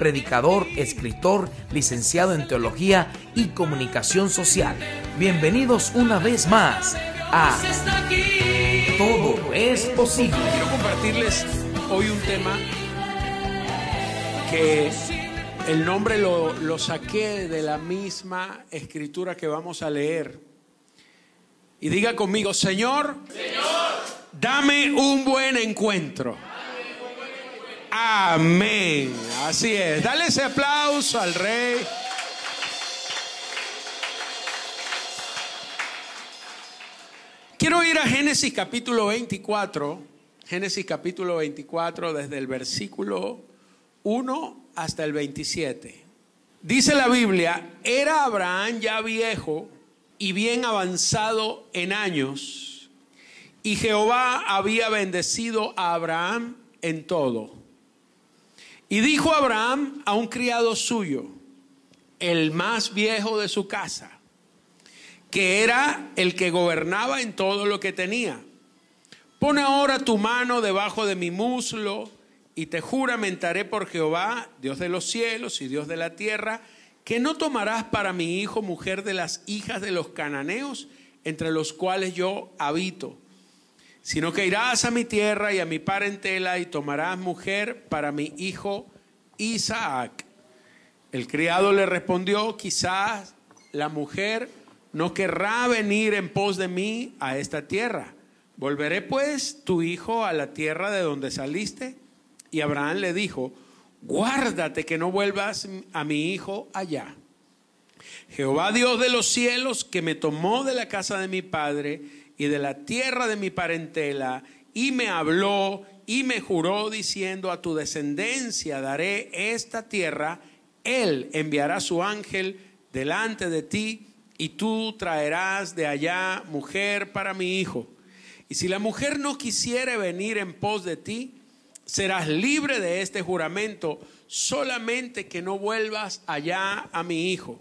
predicador, escritor, licenciado en teología y comunicación social. Bienvenidos una vez más a Todo es posible. Quiero compartirles hoy un tema que el nombre lo, lo saqué de la misma escritura que vamos a leer. Y diga conmigo, Señor, Señor, dame un buen encuentro. Amén. Así es. Dale ese aplauso al rey. Quiero ir a Génesis capítulo 24. Génesis capítulo 24 desde el versículo 1 hasta el 27. Dice la Biblia, era Abraham ya viejo y bien avanzado en años, y Jehová había bendecido a Abraham en todo. Y dijo Abraham a un criado suyo, el más viejo de su casa, que era el que gobernaba en todo lo que tenía. Pone ahora tu mano debajo de mi muslo y te juramentaré por Jehová, Dios de los cielos y Dios de la tierra, que no tomarás para mi hijo mujer de las hijas de los cananeos, entre los cuales yo habito sino que irás a mi tierra y a mi parentela y tomarás mujer para mi hijo Isaac. El criado le respondió, quizás la mujer no querrá venir en pos de mí a esta tierra. ¿Volveré pues tu hijo a la tierra de donde saliste? Y Abraham le dijo, guárdate que no vuelvas a mi hijo allá. Jehová Dios de los cielos, que me tomó de la casa de mi padre, y de la tierra de mi parentela, y me habló y me juró diciendo, a tu descendencia daré esta tierra, él enviará su ángel delante de ti, y tú traerás de allá mujer para mi hijo. Y si la mujer no quisiere venir en pos de ti, serás libre de este juramento, solamente que no vuelvas allá a mi hijo.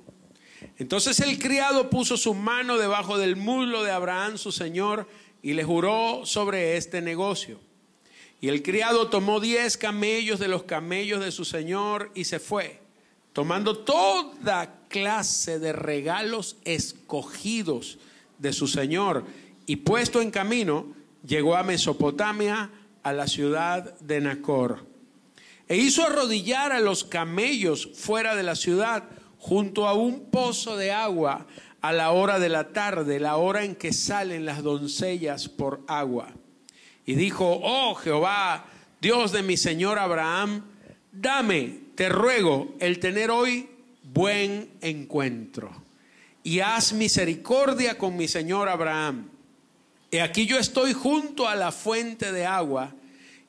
Entonces el criado puso su mano debajo del muslo de Abraham, su señor, y le juró sobre este negocio. Y el criado tomó diez camellos de los camellos de su señor y se fue, tomando toda clase de regalos escogidos de su señor. Y puesto en camino, llegó a Mesopotamia, a la ciudad de Nacor. E hizo arrodillar a los camellos fuera de la ciudad junto a un pozo de agua a la hora de la tarde, la hora en que salen las doncellas por agua. Y dijo, oh Jehová, Dios de mi Señor Abraham, dame, te ruego, el tener hoy buen encuentro. Y haz misericordia con mi Señor Abraham. Y aquí yo estoy junto a la fuente de agua,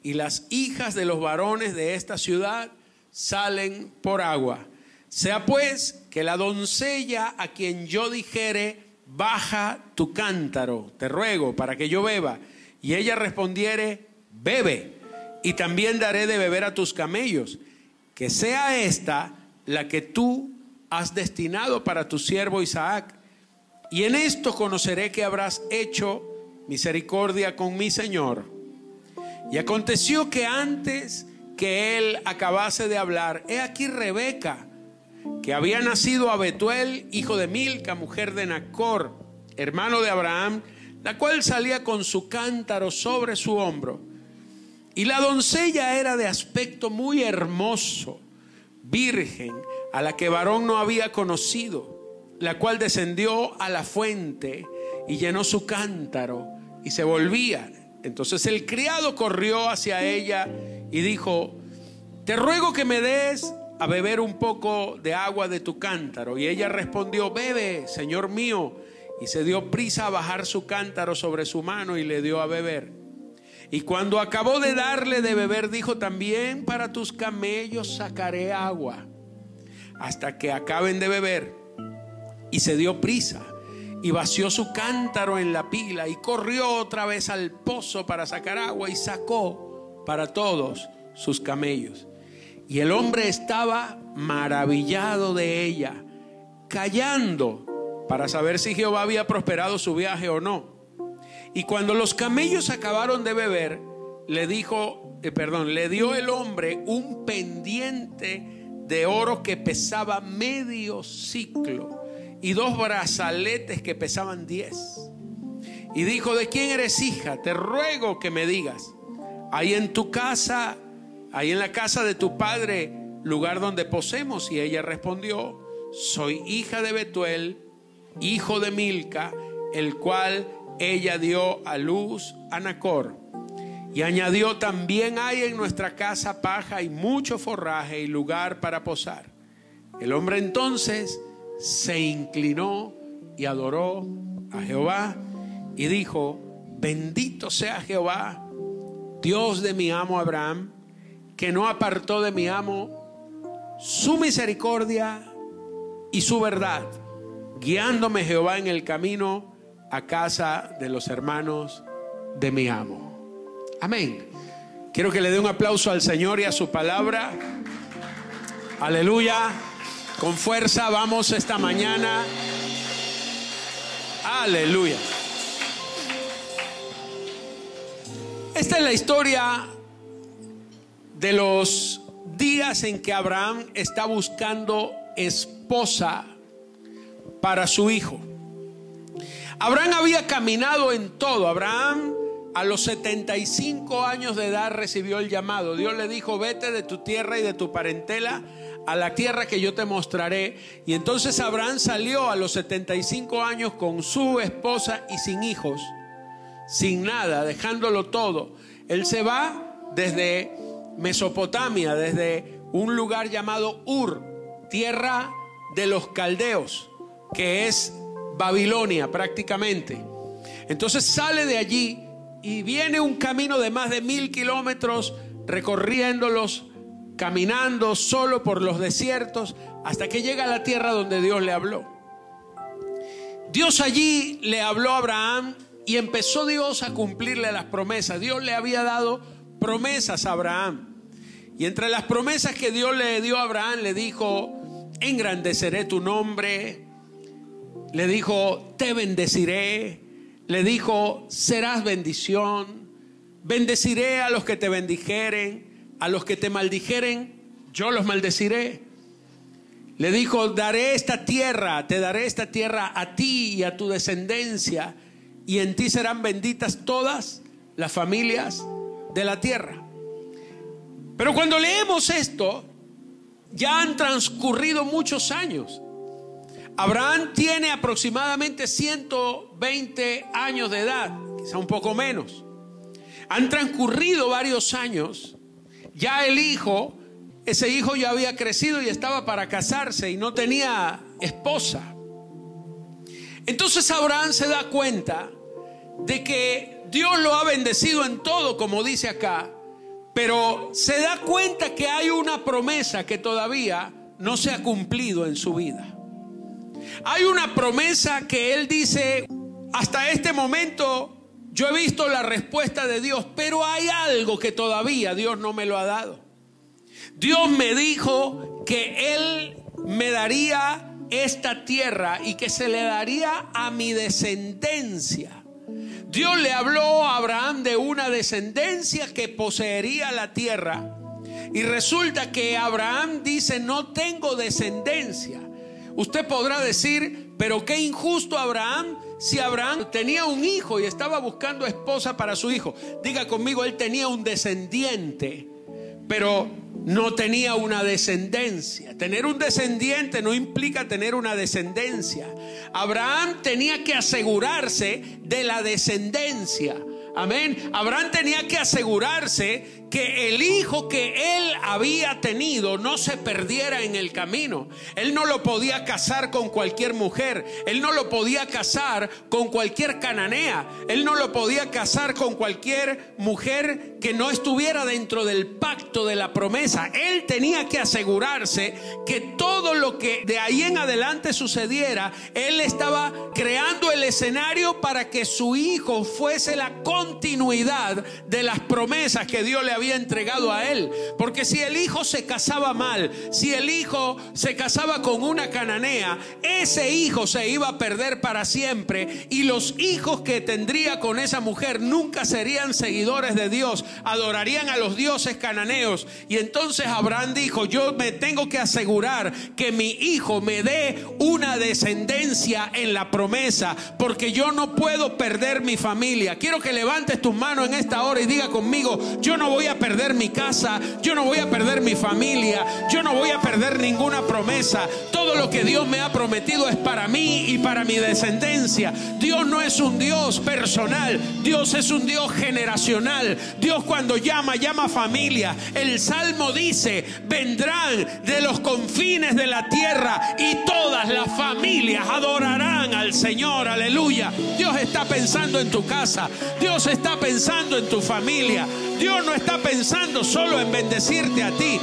y las hijas de los varones de esta ciudad salen por agua. Sea pues que la doncella a quien yo dijere, baja tu cántaro, te ruego, para que yo beba, y ella respondiere, bebe, y también daré de beber a tus camellos, que sea esta la que tú has destinado para tu siervo Isaac. Y en esto conoceré que habrás hecho misericordia con mi Señor. Y aconteció que antes que él acabase de hablar, he aquí Rebeca, que había nacido a Betuel, hijo de Milca, mujer de Nacor, hermano de Abraham, la cual salía con su cántaro sobre su hombro. Y la doncella era de aspecto muy hermoso, virgen, a la que varón no había conocido, la cual descendió a la fuente y llenó su cántaro y se volvía. Entonces el criado corrió hacia ella y dijo, te ruego que me des a beber un poco de agua de tu cántaro. Y ella respondió, bebe, Señor mío. Y se dio prisa a bajar su cántaro sobre su mano y le dio a beber. Y cuando acabó de darle de beber, dijo también, para tus camellos sacaré agua, hasta que acaben de beber. y se dio prisa y vació su cántaro en la pila y corrió otra vez al pozo para sacar agua y sacó para todos sus camellos. Y el hombre estaba maravillado de ella, callando para saber si Jehová había prosperado su viaje o no. Y cuando los camellos acabaron de beber, le dijo, eh, perdón, le dio el hombre un pendiente de oro que pesaba medio ciclo y dos brazaletes que pesaban diez. Y dijo, ¿de quién eres hija? Te ruego que me digas. Ahí en tu casa, ahí en la casa de tu padre, lugar donde posemos. Y ella respondió, soy hija de Betuel, hijo de Milca, el cual ella dio a luz a Nacor. Y añadió, también hay en nuestra casa paja y mucho forraje y lugar para posar. El hombre entonces se inclinó y adoró a Jehová y dijo, bendito sea Jehová, Dios de mi amo Abraham, que no apartó de mi amo su misericordia y su verdad, guiándome Jehová en el camino a casa de los hermanos de mi amo. Amén. Quiero que le dé un aplauso al Señor y a su palabra. Aleluya. Con fuerza vamos esta mañana. Aleluya. Esta es la historia de los días en que Abraham está buscando esposa para su hijo. Abraham había caminado en todo. Abraham a los 75 años de edad recibió el llamado. Dios le dijo, vete de tu tierra y de tu parentela a la tierra que yo te mostraré. Y entonces Abraham salió a los 75 años con su esposa y sin hijos, sin nada, dejándolo todo. Él se va desde Mesopotamia, desde un lugar llamado Ur, tierra de los caldeos, que es Babilonia prácticamente. Entonces sale de allí y viene un camino de más de mil kilómetros recorriéndolos caminando solo por los desiertos hasta que llega a la tierra donde Dios le habló. Dios allí le habló a Abraham y empezó Dios a cumplirle las promesas. Dios le había dado promesas a Abraham. Y entre las promesas que Dios le dio a Abraham, le dijo, engrandeceré tu nombre. Le dijo, te bendeciré. Le dijo, serás bendición. Bendeciré a los que te bendijeren a los que te maldijeren, yo los maldeciré. Le dijo, daré esta tierra, te daré esta tierra a ti y a tu descendencia, y en ti serán benditas todas las familias de la tierra. Pero cuando leemos esto, ya han transcurrido muchos años. Abraham tiene aproximadamente 120 años de edad, quizá un poco menos. Han transcurrido varios años ya el hijo, ese hijo ya había crecido y estaba para casarse y no tenía esposa. Entonces Abraham se da cuenta de que Dios lo ha bendecido en todo, como dice acá, pero se da cuenta que hay una promesa que todavía no se ha cumplido en su vida. Hay una promesa que él dice, hasta este momento yo he visto la respuesta de Dios, pero hay algo que todavía Dios no me lo ha dado. Dios me dijo que Él me daría esta tierra y que se le daría a mi descendencia. Dios le habló a Abraham de una descendencia que poseería la tierra. Y resulta que Abraham dice, no tengo descendencia. Usted podrá decir, pero qué injusto Abraham si Abraham tenía un hijo y estaba buscando esposa para su hijo. Diga conmigo, él tenía un descendiente, pero no tenía una descendencia. Tener un descendiente no implica tener una descendencia. Abraham tenía que asegurarse de la descendencia. Amén. Abraham tenía que asegurarse que el hijo que él había tenido no se perdiera en el camino. Él no lo podía casar con cualquier mujer, él no lo podía casar con cualquier cananea, él no lo podía casar con cualquier mujer que no estuviera dentro del pacto de la promesa. Él tenía que asegurarse que todo lo que de ahí en adelante sucediera, él estaba creando el escenario para que su hijo fuese la continuidad de las promesas que Dios le había entregado a él. Porque si el hijo se casaba mal, si el hijo se casaba con una cananea, ese hijo se iba a perder para siempre y los hijos que tendría con esa mujer nunca serían seguidores de Dios, adorarían a los dioses cananeos. Y entonces Abraham dijo, yo me tengo que asegurar que mi hijo me dé una descendencia en la promesa, porque yo no puedo perder mi familia. Quiero que levantes tus manos en esta hora y diga conmigo, yo no voy a perder mi casa, yo no voy a perder mi familia, yo no voy a perder ninguna promesa. Todo lo que Dios me ha prometido es para mí y para mi descendencia. Dios no es un Dios personal, Dios es un Dios generacional. Dios cuando llama, llama familia. El Salmo dice, vendrán de los confines de la tierra y todas las familias adorarán al Señor. Aleluya. Dios está pensando en tu casa. Dios está pensando en tu familia. Dios no está pensando solo en bendecirte a ti.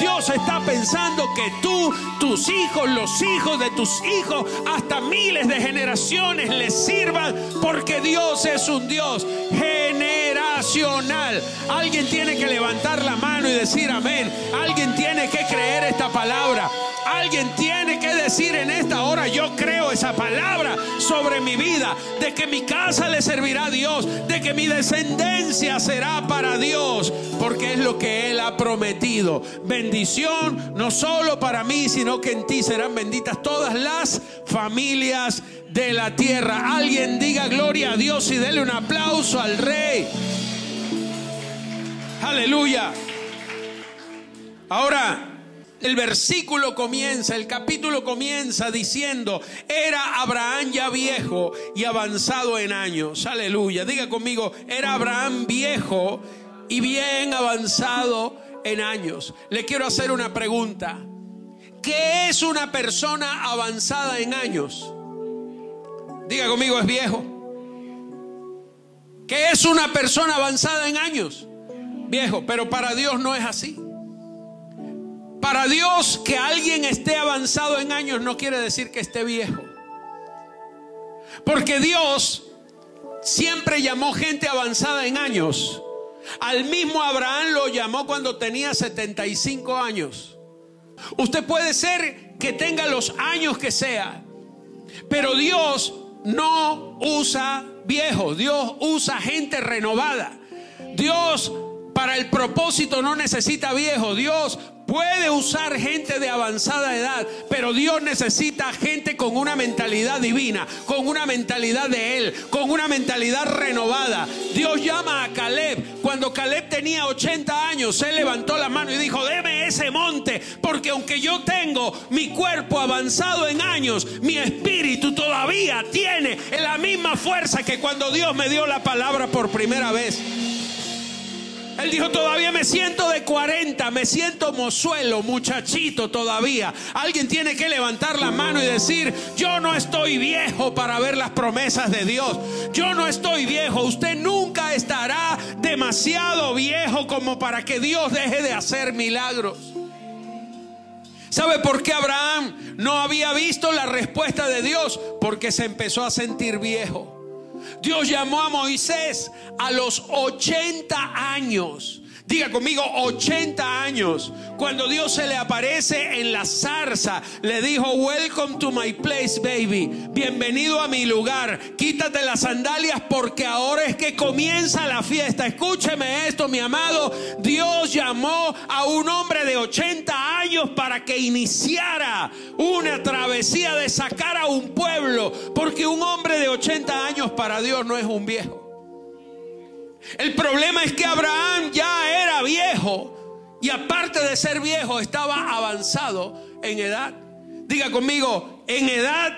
Dios está pensando que tú, tus hijos, los hijos de tus hijos, hasta miles de generaciones les sirvan porque Dios es un Dios generacional. Alguien tiene que levantar la mano y decir amén. Alguien tiene que creer esta palabra. Alguien tiene que decir en esta hora, yo creo esa palabra sobre mi vida, de que mi casa le servirá a Dios, de que mi descendencia será para Dios, porque es lo que Él ha prometido. Bendición no solo para mí, sino que en ti serán benditas todas las familias de la tierra. Alguien diga gloria a Dios y dele un aplauso al Rey. Aleluya. Ahora, el versículo comienza, el capítulo comienza diciendo, era Abraham ya viejo y avanzado en años. Aleluya. Diga conmigo, era Abraham viejo y bien avanzado en años. Le quiero hacer una pregunta. ¿Qué es una persona avanzada en años? Diga conmigo, es viejo. ¿Qué es una persona avanzada en años? Viejo, pero para Dios no es así. Para Dios que alguien esté avanzado en años no quiere decir que esté viejo. Porque Dios siempre llamó gente avanzada en años. Al mismo Abraham lo llamó cuando tenía 75 años. Usted puede ser que tenga los años que sea, pero Dios no usa viejos, Dios usa gente renovada. Dios para el propósito no necesita viejos, Dios Puede usar gente de avanzada edad, pero Dios necesita gente con una mentalidad divina, con una mentalidad de Él, con una mentalidad renovada. Dios llama a Caleb. Cuando Caleb tenía 80 años, él levantó la mano y dijo, deme ese monte, porque aunque yo tengo mi cuerpo avanzado en años, mi espíritu todavía tiene la misma fuerza que cuando Dios me dio la palabra por primera vez. Él dijo, todavía me siento de 40, me siento mozuelo, muchachito todavía. Alguien tiene que levantar la mano y decir, yo no estoy viejo para ver las promesas de Dios. Yo no estoy viejo. Usted nunca estará demasiado viejo como para que Dios deje de hacer milagros. ¿Sabe por qué Abraham no había visto la respuesta de Dios? Porque se empezó a sentir viejo. Dios llamó a Moisés a los 80 años. Diga conmigo, 80 años. Cuando Dios se le aparece en la zarza, le dijo, welcome to my place, baby. Bienvenido a mi lugar. Quítate las sandalias porque ahora es que comienza la fiesta. Escúcheme esto, mi amado. Dios llamó a un hombre de 80 años para que iniciara una travesía de sacar a un pueblo. Porque un hombre de 80 años para Dios no es un viejo. El problema es que Abraham ya era viejo y aparte de ser viejo estaba avanzado en edad. Diga conmigo, en edad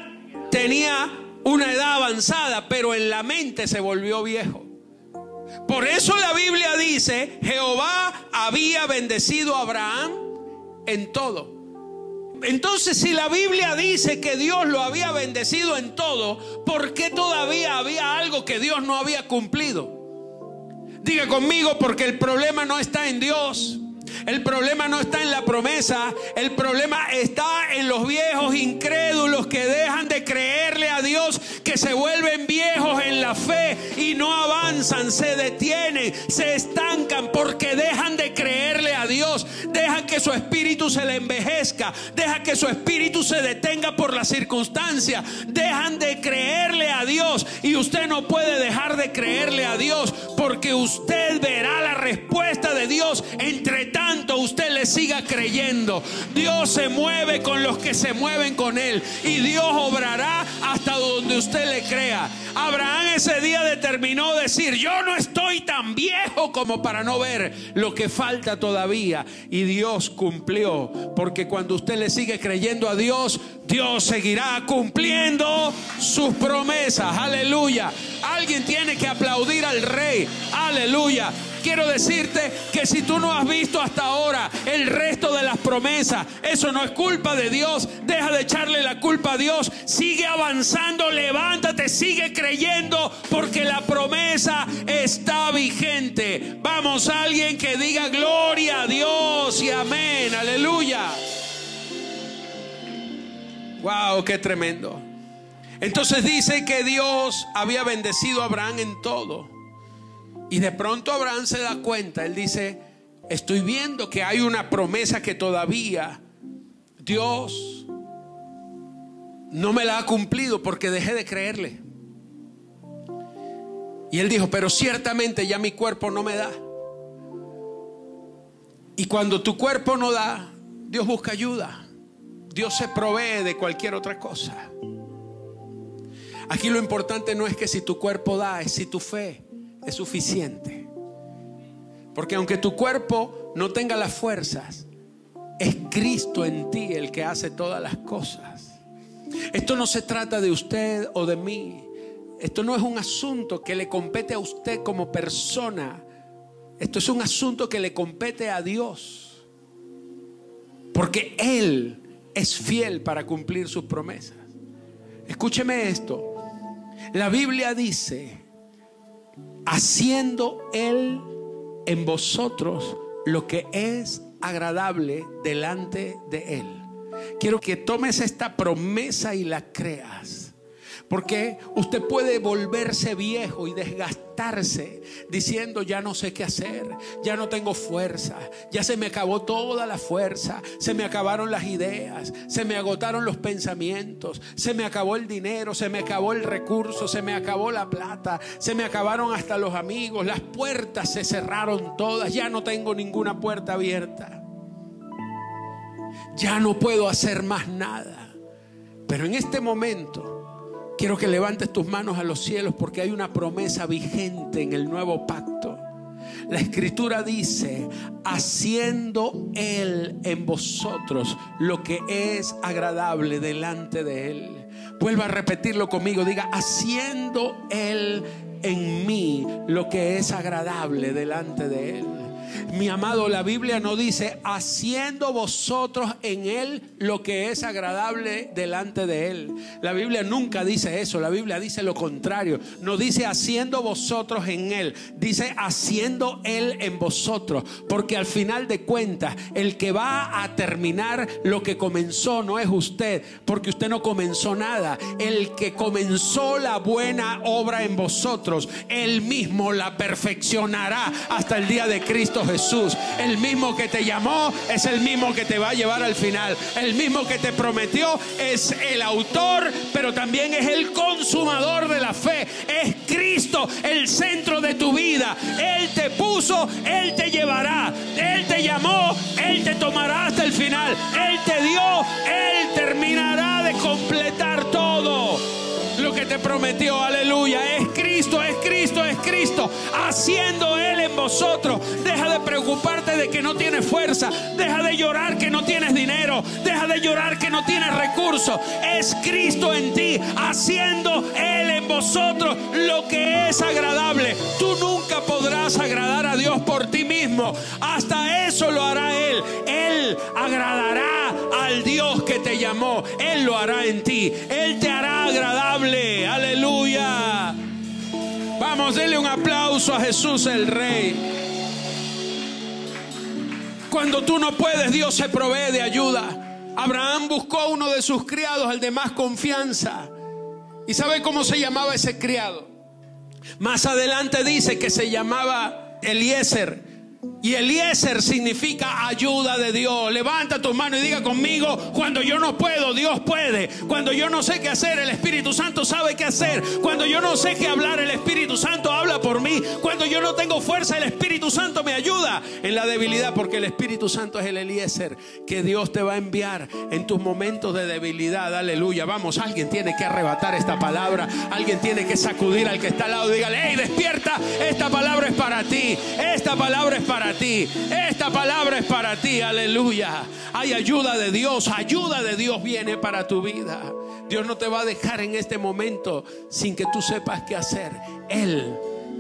tenía una edad avanzada, pero en la mente se volvió viejo. Por eso la Biblia dice, Jehová había bendecido a Abraham en todo. Entonces, si la Biblia dice que Dios lo había bendecido en todo, ¿por qué todavía había algo que Dios no había cumplido? Diga conmigo, porque el problema no está en Dios. El problema no está en la promesa, el problema está en los viejos incrédulos que dejan de creerle a Dios, que se vuelven viejos en la fe y no avanzan, se detienen, se estancan porque dejan de creerle Dios, dejan que su espíritu se le envejezca, dejan que su espíritu se detenga por la circunstancia, dejan de creerle a Dios y usted no puede dejar de creerle a Dios porque usted verá la respuesta de Dios entre tanto usted le siga creyendo. Dios se mueve con los que se mueven con Él. Y Dios obrará hasta donde usted le crea. Abraham ese día determinó decir, yo no estoy tan viejo como para no ver lo que falta todavía. Y Dios cumplió. Porque cuando usted le sigue creyendo a Dios, Dios seguirá cumpliendo sus promesas. Aleluya. Alguien tiene que aplaudir al rey. Aleluya quiero decirte que si tú no has visto hasta ahora el resto de las promesas, eso no es culpa de Dios. Deja de echarle la culpa a Dios. Sigue avanzando, levántate, sigue creyendo porque la promesa está vigente. Vamos, alguien que diga gloria a Dios y amén. Aleluya. Wow, qué tremendo. Entonces dice que Dios había bendecido a Abraham en todo. Y de pronto Abraham se da cuenta, él dice, estoy viendo que hay una promesa que todavía Dios no me la ha cumplido porque dejé de creerle. Y él dijo, pero ciertamente ya mi cuerpo no me da. Y cuando tu cuerpo no da, Dios busca ayuda. Dios se provee de cualquier otra cosa. Aquí lo importante no es que si tu cuerpo da, es si tu fe es suficiente. Porque aunque tu cuerpo no tenga las fuerzas, es Cristo en ti el que hace todas las cosas. Esto no se trata de usted o de mí. Esto no es un asunto que le compete a usted como persona. Esto es un asunto que le compete a Dios. Porque Él es fiel para cumplir sus promesas. Escúcheme esto. La Biblia dice haciendo Él en vosotros lo que es agradable delante de Él. Quiero que tomes esta promesa y la creas. Porque usted puede volverse viejo y desgastarse diciendo ya no sé qué hacer, ya no tengo fuerza, ya se me acabó toda la fuerza, se me acabaron las ideas, se me agotaron los pensamientos, se me acabó el dinero, se me acabó el recurso, se me acabó la plata, se me acabaron hasta los amigos, las puertas se cerraron todas, ya no tengo ninguna puerta abierta. Ya no puedo hacer más nada. Pero en este momento Quiero que levantes tus manos a los cielos porque hay una promesa vigente en el nuevo pacto. La escritura dice, haciendo Él en vosotros lo que es agradable delante de Él. Vuelva a repetirlo conmigo, diga, haciendo Él en mí lo que es agradable delante de Él. Mi amado, la Biblia no dice, haciendo vosotros en Él lo que es agradable delante de Él. La Biblia nunca dice eso, la Biblia dice lo contrario. No dice haciendo vosotros en Él, dice haciendo Él en vosotros. Porque al final de cuentas, el que va a terminar lo que comenzó no es usted, porque usted no comenzó nada. El que comenzó la buena obra en vosotros, Él mismo la perfeccionará hasta el día de Cristo Jesús. Jesús. El mismo que te llamó es el mismo que te va a llevar al final. El mismo que te prometió es el autor, pero también es el consumador de la fe. Es Cristo el centro de tu vida. Él te puso, Él te llevará. Él te llamó, Él te tomará hasta el final. Él te dio, Él terminará de completar todo te prometió. Aleluya. Es Cristo, es Cristo, es Cristo. Haciendo Él en vosotros. Deja de preocuparte de que no tienes fuerza. Deja de llorar que no tienes dinero. Deja de llorar que no tienes recursos. Es Cristo en ti, haciendo Él en vosotros lo que es agradable. Tú nunca podrás agradar a Dios por ti mismo. Hasta eso lo hará Él. Él agradará Dios que te llamó. Él lo hará en ti. Él te hará agradable. Aleluya. Vamos, denle un aplauso a Jesús el Rey. Cuando tú no puedes, Dios se provee de ayuda. Abraham buscó uno de sus criados, al de más confianza. ¿Y sabe cómo se llamaba ese criado? Más adelante dice que se llamaba Eliezer. Y Eliezer significa ayuda de Dios. Levanta tu mano y diga conmigo, cuando yo no puedo, Dios puede. Cuando yo no sé qué hacer, el Espíritu Santo sabe qué hacer. Cuando yo no sé qué hablar, el Espíritu Santo habla por mí. Cuando yo no tengo fuerza, el Espíritu Santo me ayuda en la debilidad, porque el Espíritu Santo es el Eliezer que Dios te va a enviar en tus momentos de debilidad. Aleluya. Vamos, alguien tiene que arrebatar esta palabra. Alguien tiene que sacudir al que está al lado. Dígale, hey, despierta. Esta palabra es para ti. Esta palabra es para ti. Esta palabra es para ti. Aleluya. Hay ayuda de Dios. Ayuda de Dios viene para tu vida. Dios no te va a dejar en este momento sin que tú sepas qué hacer. Él,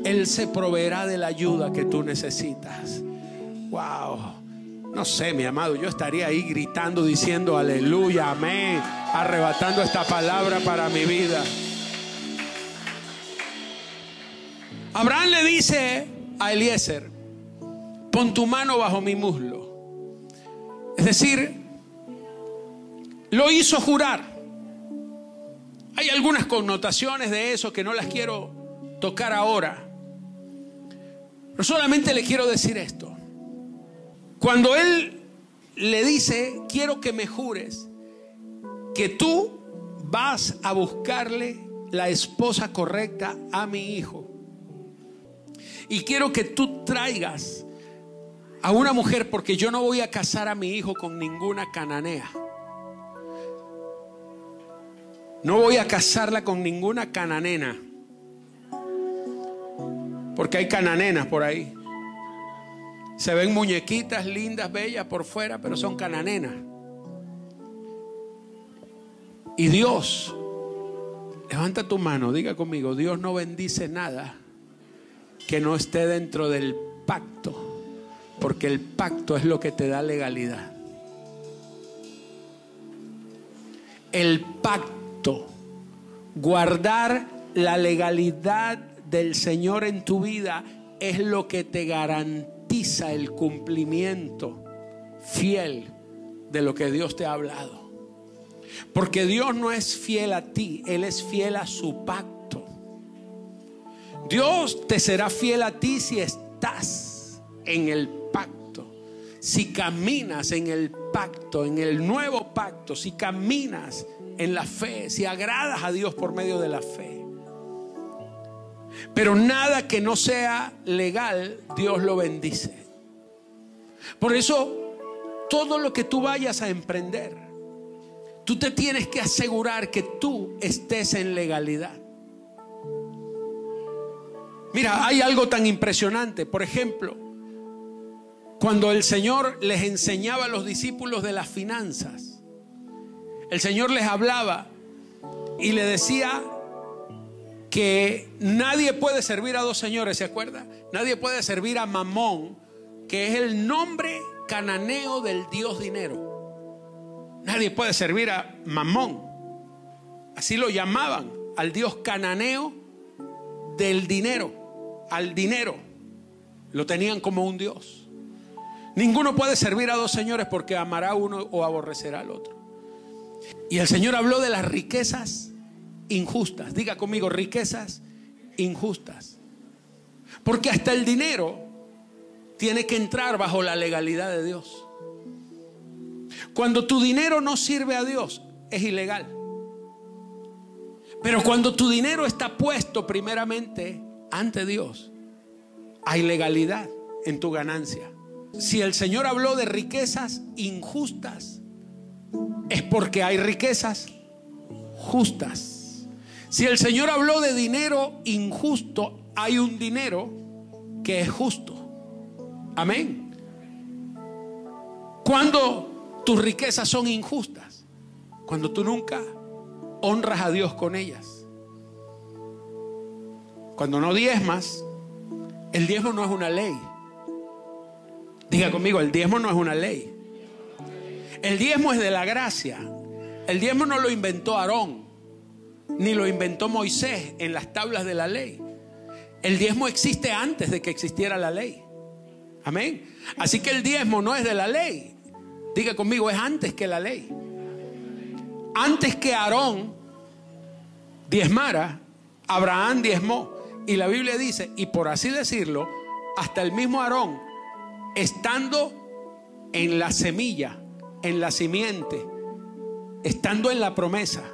Él se proveerá de la ayuda que tú necesitas. Wow. No sé, mi amado, yo estaría ahí gritando, diciendo aleluya, amén, arrebatando esta palabra para mi vida. Abraham le dice a Eliezer, pon tu mano bajo mi muslo. Es decir, lo hizo jurar. Hay algunas connotaciones de eso que no las quiero tocar ahora. Pero solamente le quiero decir esto. Cuando él le dice, quiero que me jures que tú vas a buscarle la esposa correcta a mi hijo. Y quiero que tú traigas a una mujer porque yo no voy a casar a mi hijo con ninguna cananea. No voy a casarla con ninguna cananena. Porque hay cananenas por ahí. Se ven muñequitas lindas, bellas por fuera, pero son cananenas. Y Dios, levanta tu mano, diga conmigo, Dios no bendice nada que no esté dentro del pacto, porque el pacto es lo que te da legalidad. El pacto, guardar la legalidad del Señor en tu vida es lo que te garantiza el cumplimiento fiel de lo que Dios te ha hablado. Porque Dios no es fiel a ti, Él es fiel a su pacto. Dios te será fiel a ti si estás en el pacto, si caminas en el pacto, en el nuevo pacto, si caminas en la fe, si agradas a Dios por medio de la fe. Pero nada que no sea legal, Dios lo bendice. Por eso, todo lo que tú vayas a emprender, tú te tienes que asegurar que tú estés en legalidad. Mira, hay algo tan impresionante. Por ejemplo, cuando el Señor les enseñaba a los discípulos de las finanzas, el Señor les hablaba y le decía que nadie puede servir a dos señores, ¿se acuerda? Nadie puede servir a Mamón, que es el nombre cananeo del dios dinero. Nadie puede servir a Mamón. Así lo llamaban, al dios cananeo del dinero, al dinero. Lo tenían como un dios. Ninguno puede servir a dos señores porque amará uno o aborrecerá al otro. Y el Señor habló de las riquezas injustas. Diga conmigo, riquezas injustas. Porque hasta el dinero tiene que entrar bajo la legalidad de Dios. Cuando tu dinero no sirve a Dios, es ilegal. Pero cuando tu dinero está puesto primeramente ante Dios, hay legalidad en tu ganancia. Si el Señor habló de riquezas injustas, es porque hay riquezas justas. Si el Señor habló de dinero injusto, hay un dinero que es justo. Amén. Cuando tus riquezas son injustas cuando tú nunca honras a Dios con ellas. Cuando no diezmas, el diezmo no es una ley. Diga conmigo, el diezmo no es una ley. El diezmo es de la gracia. El diezmo no lo inventó Aarón, ni lo inventó Moisés en las tablas de la ley. El diezmo existe antes de que existiera la ley. Amén. Así que el diezmo no es de la ley. Diga conmigo, es antes que la ley. Antes que Aarón diezmara, Abraham diezmó. Y la Biblia dice, y por así decirlo, hasta el mismo Aarón, estando en la semilla, en la simiente, estando en la promesa,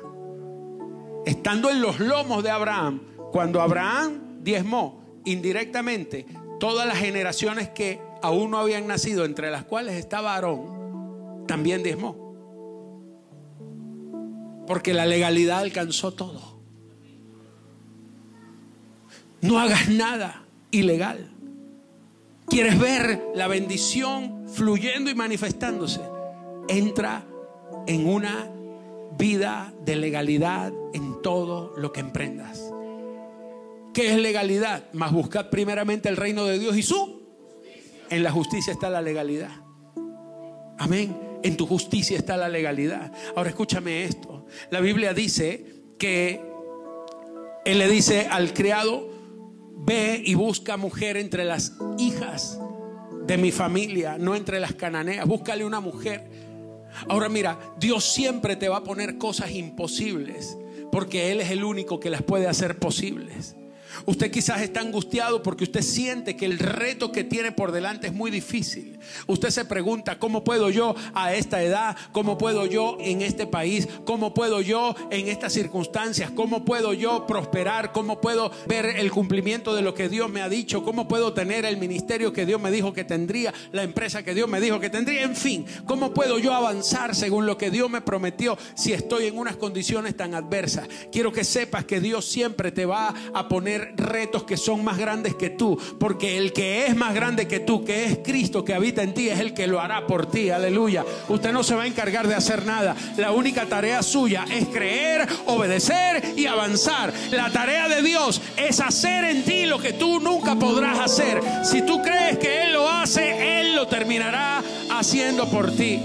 estando en los lomos de Abraham, cuando Abraham diezmó indirectamente todas las generaciones que aún no habían nacido, entre las cuales estaba Aarón, también diezmó. Porque la legalidad alcanzó todo. No hagas nada ilegal. ¿Quieres ver la bendición fluyendo y manifestándose? Entra en una vida de legalidad en todo lo que emprendas. ¿Qué es legalidad? Más buscad primeramente el reino de Dios y su. En la justicia está la legalidad. Amén. En tu justicia está la legalidad. Ahora escúchame esto. La Biblia dice que Él le dice al criado, Ve y busca mujer entre las hijas de mi familia, no entre las cananeas. Búscale una mujer. Ahora mira, Dios siempre te va a poner cosas imposibles porque Él es el único que las puede hacer posibles. Usted quizás está angustiado porque usted siente que el reto que tiene por delante es muy difícil. Usted se pregunta, ¿cómo puedo yo a esta edad? ¿Cómo puedo yo en este país? ¿Cómo puedo yo en estas circunstancias? ¿Cómo puedo yo prosperar? ¿Cómo puedo ver el cumplimiento de lo que Dios me ha dicho? ¿Cómo puedo tener el ministerio que Dios me dijo que tendría? La empresa que Dios me dijo que tendría. En fin, ¿cómo puedo yo avanzar según lo que Dios me prometió si estoy en unas condiciones tan adversas? Quiero que sepas que Dios siempre te va a poner retos que son más grandes que tú, porque el que es más grande que tú, que es Cristo que habita en ti, es el que lo hará por ti, aleluya. Usted no se va a encargar de hacer nada, la única tarea suya es creer, obedecer y avanzar. La tarea de Dios es hacer en ti lo que tú nunca podrás hacer. Si tú crees que Él lo hace, Él lo terminará haciendo por ti.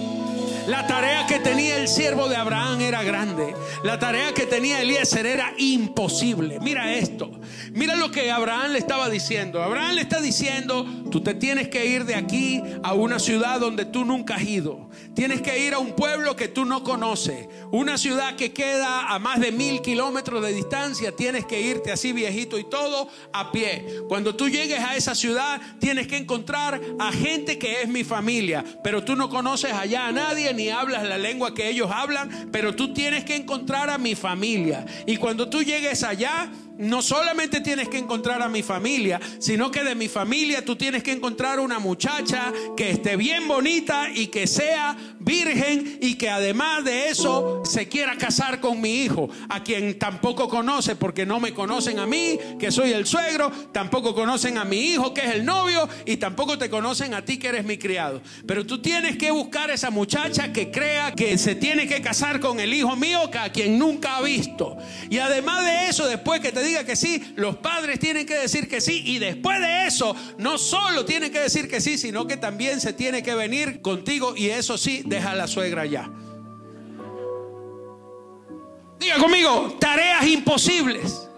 La tarea que tenía el siervo de Abraham era grande. La tarea que tenía Eliezer era imposible. Mira esto. Mira lo que Abraham le estaba diciendo. Abraham le está diciendo, tú te tienes que ir de aquí a una ciudad donde tú nunca has ido. Tienes que ir a un pueblo que tú no conoces. Una ciudad que queda a más de mil kilómetros de distancia. Tienes que irte así viejito y todo a pie. Cuando tú llegues a esa ciudad, tienes que encontrar a gente que es mi familia. Pero tú no conoces allá a nadie ni hablas la lengua que ellos hablan, pero tú tienes que encontrar a mi familia. Y cuando tú llegues allá, no solamente tienes que encontrar a mi familia, sino que de mi familia tú tienes que encontrar una muchacha que esté bien bonita y que sea virgen y que además de eso se quiera casar con mi hijo, a quien tampoco conoce porque no me conocen a mí, que soy el suegro, tampoco conocen a mi hijo, que es el novio, y tampoco te conocen a ti, que eres mi criado. Pero tú tienes que buscar esa muchacha que crea que se tiene que casar con el hijo mío, que a quien nunca ha visto. Y además de eso, después que te diga que sí, los padres tienen que decir que sí y después de eso no solo tienen que decir que sí, sino que también se tiene que venir contigo y eso sí, deja a la suegra ya. Diga conmigo, tareas imposibles.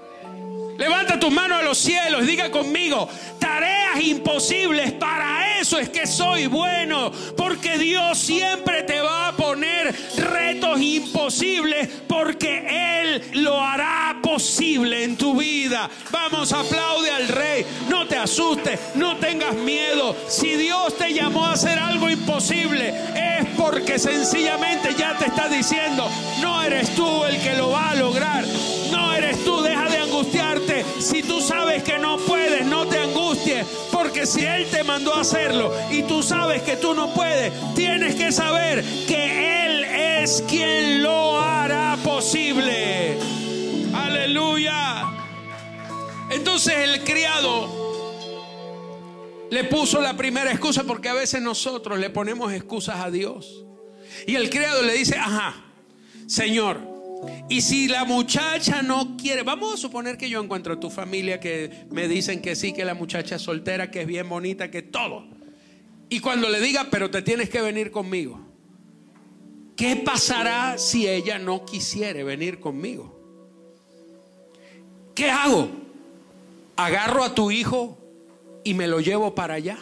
Levanta tus manos a los cielos, diga conmigo, tareas imposibles, para eso es que soy bueno, porque Dios siempre te va a poner retos imposibles, porque Él lo hará posible en tu vida. Vamos, aplaude al Rey, no te asustes, no tengas miedo. Si Dios te llamó a hacer algo imposible, es porque sencillamente ya te está diciendo, no eres tú el que lo va a lograr, no eres tú, deja de angustiarte. Si tú sabes que no puedes, no te angusties, porque si Él te mandó a hacerlo y tú sabes que tú no puedes, tienes que saber que Él es quien lo hará posible. Aleluya. Entonces el criado le puso la primera excusa porque a veces nosotros le ponemos excusas a Dios. Y el criado le dice, ajá, Señor, y si la muchacha no quiere, vamos a suponer que yo encuentro tu familia que me dicen que sí, que la muchacha es soltera, que es bien bonita, que todo. Y cuando le diga, pero te tienes que venir conmigo. ¿Qué pasará si ella no quisiere venir conmigo? ¿Qué hago? Agarro a tu hijo y me lo llevo para allá.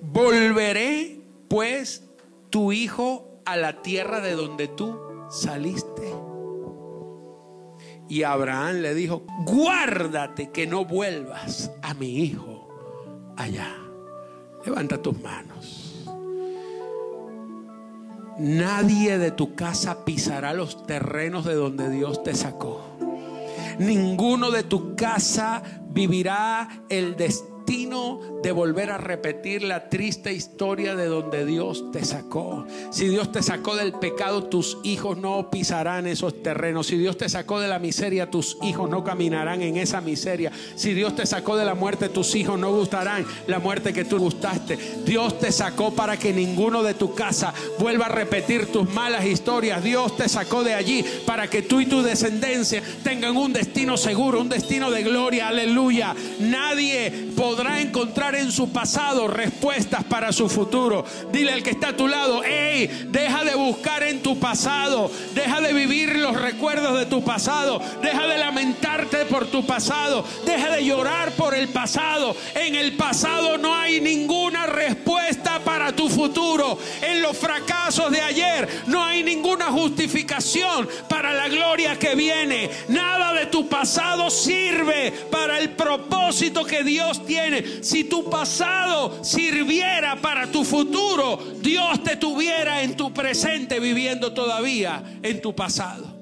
Volveré pues tu hijo a la tierra de donde tú saliste. Y Abraham le dijo, guárdate que no vuelvas a mi hijo allá. Levanta tus manos. Nadie de tu casa pisará los terrenos de donde Dios te sacó. Ninguno de tu casa vivirá el destino de volver a repetir la triste historia de donde Dios te sacó. Si Dios te sacó del pecado, tus hijos no pisarán esos terrenos. Si Dios te sacó de la miseria, tus hijos no caminarán en esa miseria. Si Dios te sacó de la muerte, tus hijos no gustarán la muerte que tú gustaste. Dios te sacó para que ninguno de tu casa vuelva a repetir tus malas historias. Dios te sacó de allí para que tú y tu descendencia tengan un destino seguro, un destino de gloria. Aleluya. Nadie podrá encontrar en su pasado respuestas para su futuro. Dile al que está a tu lado, hey, deja de buscar en tu pasado, deja de vivir los recuerdos de tu pasado, deja de lamentarte por tu pasado, deja de llorar por el pasado. En el pasado no hay ninguna respuesta para tu futuro. En los fracasos de ayer no hay ninguna justificación para la gloria que viene. Nada de tu pasado sirve para el propósito que Dios si tu pasado sirviera para tu futuro, Dios te tuviera en tu presente viviendo todavía en tu pasado.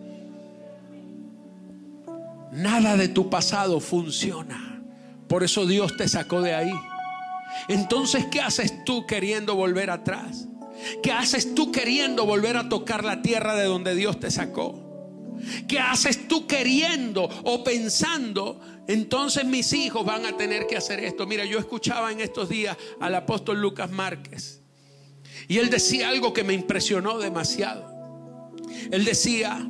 Nada de tu pasado funciona. Por eso Dios te sacó de ahí. Entonces, ¿qué haces tú queriendo volver atrás? ¿Qué haces tú queriendo volver a tocar la tierra de donde Dios te sacó? ¿Qué haces tú queriendo o pensando entonces mis hijos van a tener que hacer esto. Mira, yo escuchaba en estos días al apóstol Lucas Márquez y él decía algo que me impresionó demasiado. Él decía,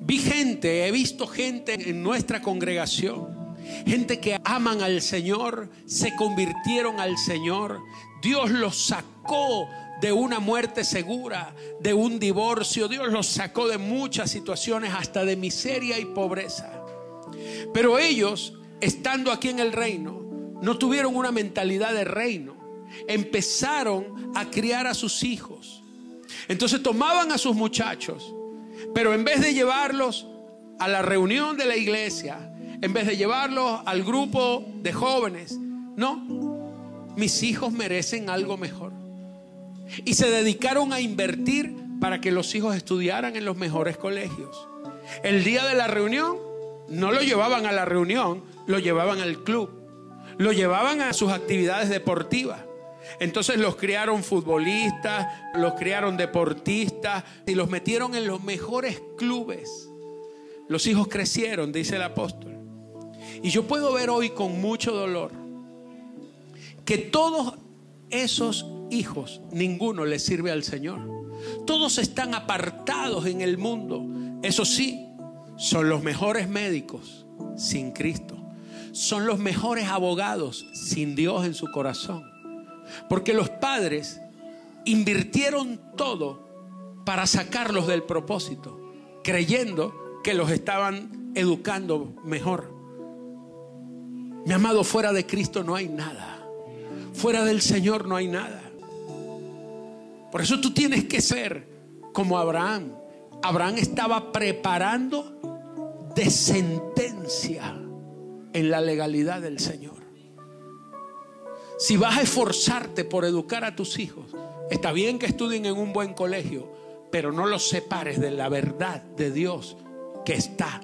vi gente, he visto gente en nuestra congregación, gente que aman al Señor, se convirtieron al Señor, Dios los sacó de una muerte segura, de un divorcio, Dios los sacó de muchas situaciones, hasta de miseria y pobreza. Pero ellos, estando aquí en el reino, no tuvieron una mentalidad de reino. Empezaron a criar a sus hijos. Entonces tomaban a sus muchachos, pero en vez de llevarlos a la reunión de la iglesia, en vez de llevarlos al grupo de jóvenes, no, mis hijos merecen algo mejor. Y se dedicaron a invertir para que los hijos estudiaran en los mejores colegios. El día de la reunión no lo llevaban a la reunión, lo llevaban al club, lo llevaban a sus actividades deportivas. Entonces los criaron futbolistas, los criaron deportistas y los metieron en los mejores clubes. Los hijos crecieron, dice el apóstol. Y yo puedo ver hoy con mucho dolor que todos esos hijos, ninguno les sirve al Señor. Todos están apartados en el mundo. Eso sí, son los mejores médicos sin Cristo. Son los mejores abogados sin Dios en su corazón. Porque los padres invirtieron todo para sacarlos del propósito, creyendo que los estaban educando mejor. Mi amado, fuera de Cristo no hay nada. Fuera del Señor no hay nada. Por eso tú tienes que ser como Abraham. Abraham estaba preparando de sentencia en la legalidad del Señor. Si vas a esforzarte por educar a tus hijos, está bien que estudien en un buen colegio, pero no los separes de la verdad de Dios que está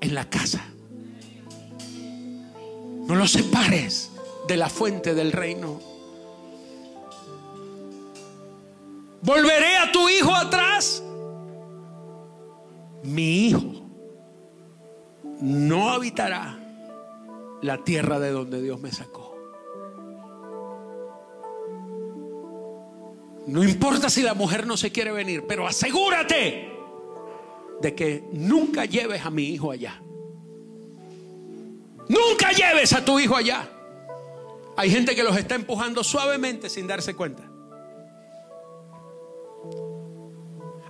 en la casa. No los separes de la fuente del reino. ¿Volveré a tu hijo atrás? mi hijo no habitará la tierra de donde Dios me sacó. No importa si la mujer no se quiere venir, pero asegúrate de que nunca lleves a mi hijo allá. Nunca lleves a tu hijo allá. Hay gente que los está empujando suavemente sin darse cuenta.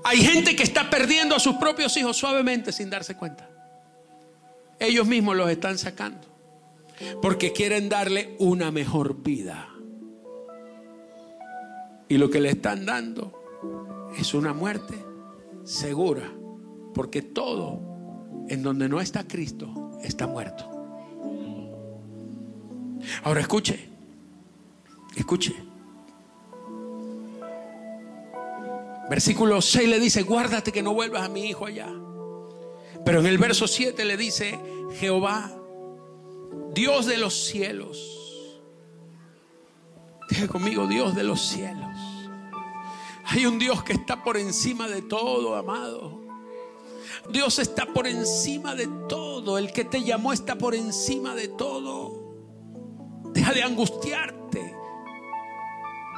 Hay gente que está perdiendo a sus propios hijos suavemente sin darse cuenta. Ellos mismos los están sacando porque quieren darle una mejor vida. Y lo que le están dando es una muerte segura, porque todo en donde no está Cristo está muerto. Ahora escuche, escuche. Versículo 6 le dice, guárdate que no vuelvas a mi hijo allá. Pero en el verso 7 le dice, Jehová, Dios de los cielos. Deje conmigo, Dios de los cielos. Hay un Dios que está por encima de todo, amado. Dios está por encima de todo. El que te llamó está por encima de todo. De angustiarte.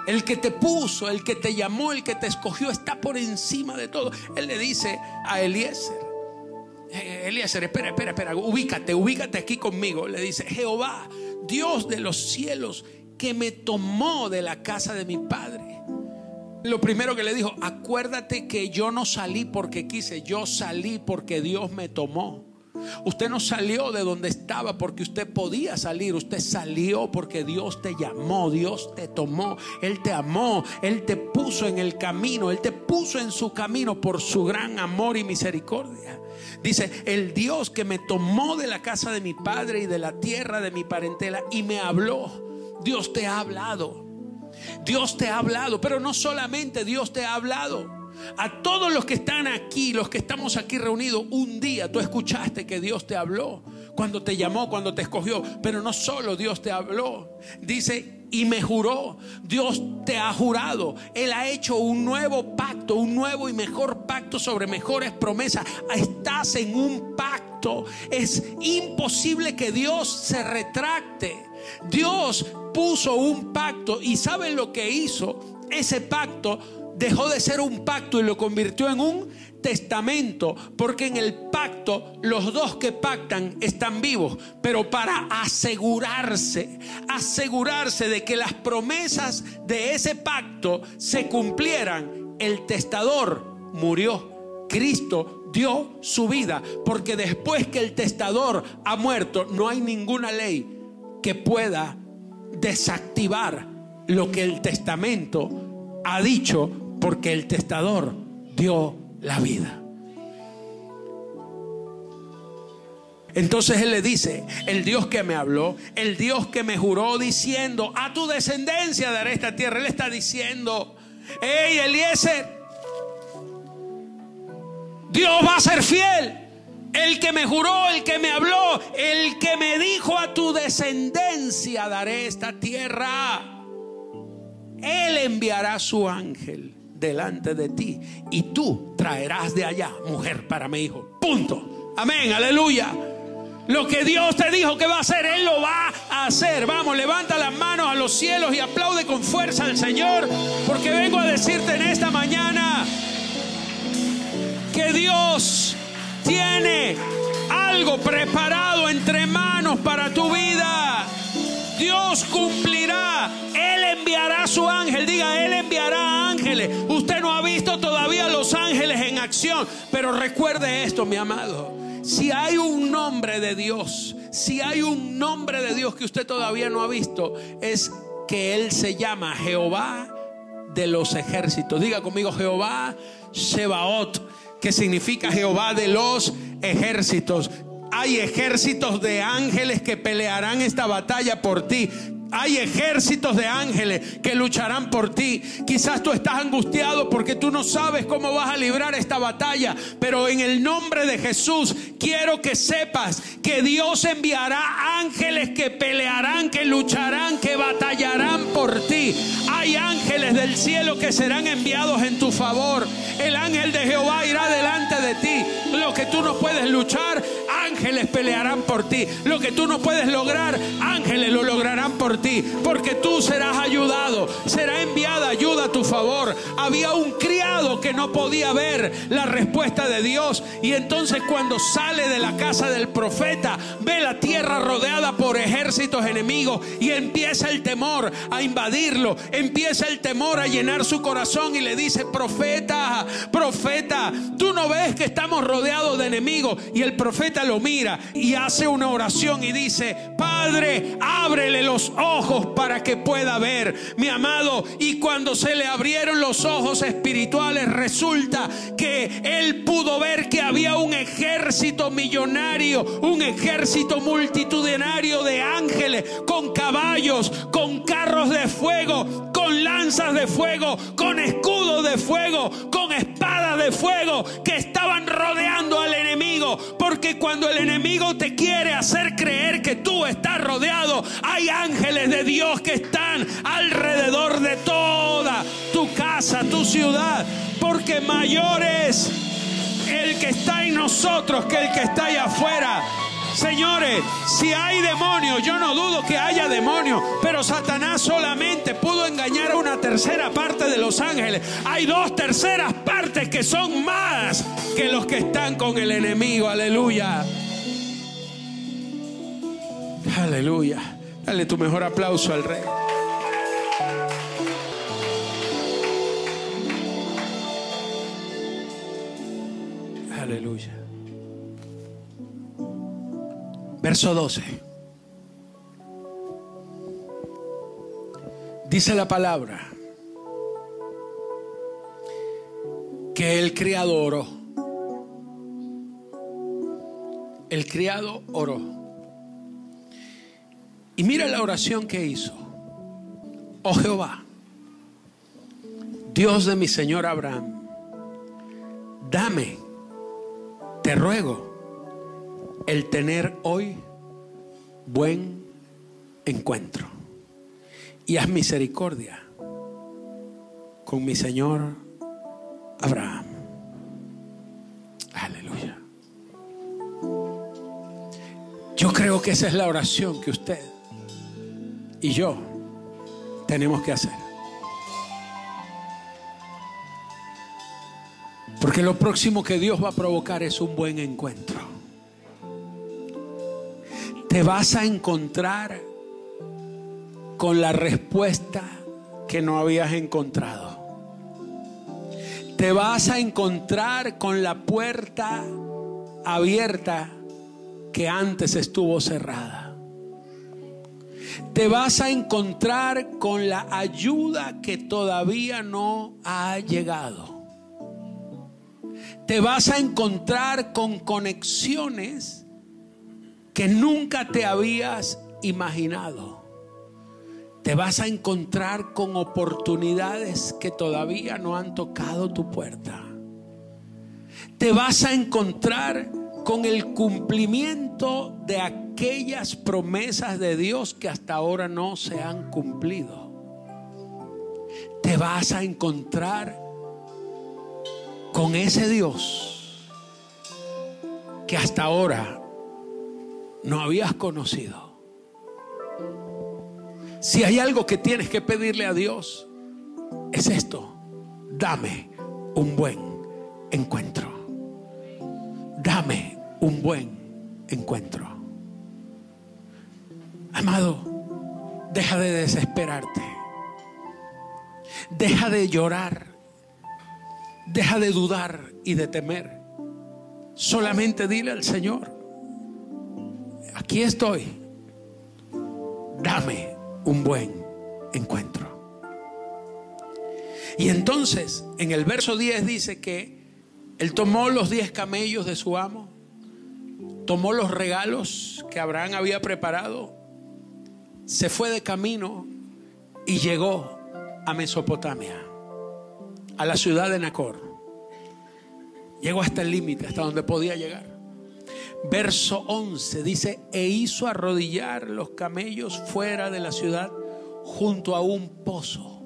El que te puso, el que te llamó, el que te escogió está por encima de todo. Él le dice a Eliezer, eh, Eliezer, espera, espera, espera, ubícate, ubícate aquí conmigo. Le dice, Jehová, Dios de los cielos, que me tomó de la casa de mi padre. Lo primero que le dijo, acuérdate que yo no salí porque quise, yo salí porque Dios me tomó. Usted no salió de donde estaba porque usted podía salir. Usted salió porque Dios te llamó, Dios te tomó, Él te amó, Él te puso en el camino, Él te puso en su camino por su gran amor y misericordia. Dice, el Dios que me tomó de la casa de mi padre y de la tierra de mi parentela y me habló. Dios te ha hablado. Dios te ha hablado, pero no solamente Dios te ha hablado. A todos los que están aquí, los que estamos aquí reunidos, un día tú escuchaste que Dios te habló, cuando te llamó, cuando te escogió, pero no solo Dios te habló. Dice, y me juró, Dios te ha jurado, Él ha hecho un nuevo pacto, un nuevo y mejor pacto sobre mejores promesas. Estás en un pacto, es imposible que Dios se retracte. Dios puso un pacto y ¿saben lo que hizo? Ese pacto dejó de ser un pacto y lo convirtió en un testamento, porque en el pacto los dos que pactan están vivos, pero para asegurarse, asegurarse de que las promesas de ese pacto se cumplieran, el testador murió. Cristo dio su vida, porque después que el testador ha muerto, no hay ninguna ley que pueda desactivar lo que el testamento ha dicho porque el testador dio la vida. Entonces él le dice, el Dios que me habló, el Dios que me juró diciendo, a tu descendencia daré esta tierra. Él está diciendo, hey Eliezer, Dios va a ser fiel. El que me juró, el que me habló, el que me dijo a tu descendencia daré esta tierra. Él enviará su ángel delante de ti y tú traerás de allá mujer para mi hijo. Punto. Amén, aleluya. Lo que Dios te dijo que va a hacer, Él lo va a hacer. Vamos, levanta las manos a los cielos y aplaude con fuerza al Señor, porque vengo a decirte en esta mañana que Dios tiene algo preparado entre manos para tu vida. Dios cumplirá. Él enviará su ángel. Diga, Él enviará ángeles. Usted no ha visto todavía los ángeles en acción. Pero recuerde esto, mi amado. Si hay un nombre de Dios, si hay un nombre de Dios que usted todavía no ha visto, es que Él se llama Jehová de los ejércitos. Diga conmigo, Jehová Shebaot, que significa Jehová de los ejércitos. Hay ejércitos de ángeles que pelearán esta batalla por ti. Hay ejércitos de ángeles que lucharán por ti. Quizás tú estás angustiado porque tú no sabes cómo vas a librar esta batalla. Pero en el nombre de Jesús quiero que sepas que Dios enviará ángeles que pelearán, que lucharán, que batallarán por ti. Hay ángeles del cielo que serán enviados en tu favor. El ángel de Jehová irá delante de ti. Lo que tú no puedes luchar, ángeles pelearán por ti. Lo que tú no puedes lograr, ángeles ti. Porque tú serás ayudado, será enviada ayuda a tu favor. Había un criado que no podía ver la respuesta de Dios. Y entonces cuando sale de la casa del profeta, ve la tierra rodeada por ejércitos enemigos y empieza el temor a invadirlo. Empieza el temor a llenar su corazón y le dice, profeta, profeta, tú no ves que estamos rodeados de enemigos. Y el profeta lo mira y hace una oración y dice, Padre, ábrele los ojos para que pueda ver, mi amado. Y cuando se le abrieron los ojos espirituales, resulta que él pudo ver que había un ejército millonario, un ejército multitudinario de ángeles con caballos, con carros de fuego, con lanzas de fuego, con escudos de fuego, con espadas de fuego que estaban rodeando al enemigo. Porque cuando el enemigo te quiere hacer creer que tú estás rodeado, hay ángeles de Dios que están alrededor de toda tu casa, tu ciudad. Porque mayor es el que está en nosotros que el que está allá afuera. Señores, si hay demonios, yo no dudo que haya demonios, pero Satanás solamente pudo engañar a una tercera parte de los ángeles. Hay dos terceras partes que son más que los que están con el enemigo. Aleluya. Aleluya. Dale tu mejor aplauso al rey. Aleluya. Verso 12. Dice la palabra que el criado oró. El criado oró. Y mira la oración que hizo. Oh Jehová, Dios de mi Señor Abraham, dame, te ruego, el tener hoy buen encuentro. Y haz misericordia con mi Señor Abraham. Aleluya. Yo creo que esa es la oración que usted y yo tenemos que hacer. Porque lo próximo que Dios va a provocar es un buen encuentro. Te vas a encontrar con la respuesta que no habías encontrado. Te vas a encontrar con la puerta abierta que antes estuvo cerrada. Te vas a encontrar con la ayuda que todavía no ha llegado. Te vas a encontrar con conexiones que nunca te habías imaginado. Te vas a encontrar con oportunidades que todavía no han tocado tu puerta. Te vas a encontrar con el cumplimiento de aquellas promesas de Dios que hasta ahora no se han cumplido. Te vas a encontrar con ese Dios que hasta ahora no habías conocido. Si hay algo que tienes que pedirle a Dios, es esto. Dame un buen encuentro. Dame un buen encuentro. Amado, deja de desesperarte. Deja de llorar. Deja de dudar y de temer. Solamente dile al Señor, aquí estoy. Dame un buen encuentro. Y entonces, en el verso 10 dice que él tomó los 10 camellos de su amo, tomó los regalos que Abraham había preparado, se fue de camino y llegó a Mesopotamia, a la ciudad de Nacor. Llegó hasta el límite, hasta donde podía llegar. Verso 11 dice, e hizo arrodillar los camellos fuera de la ciudad junto a un pozo.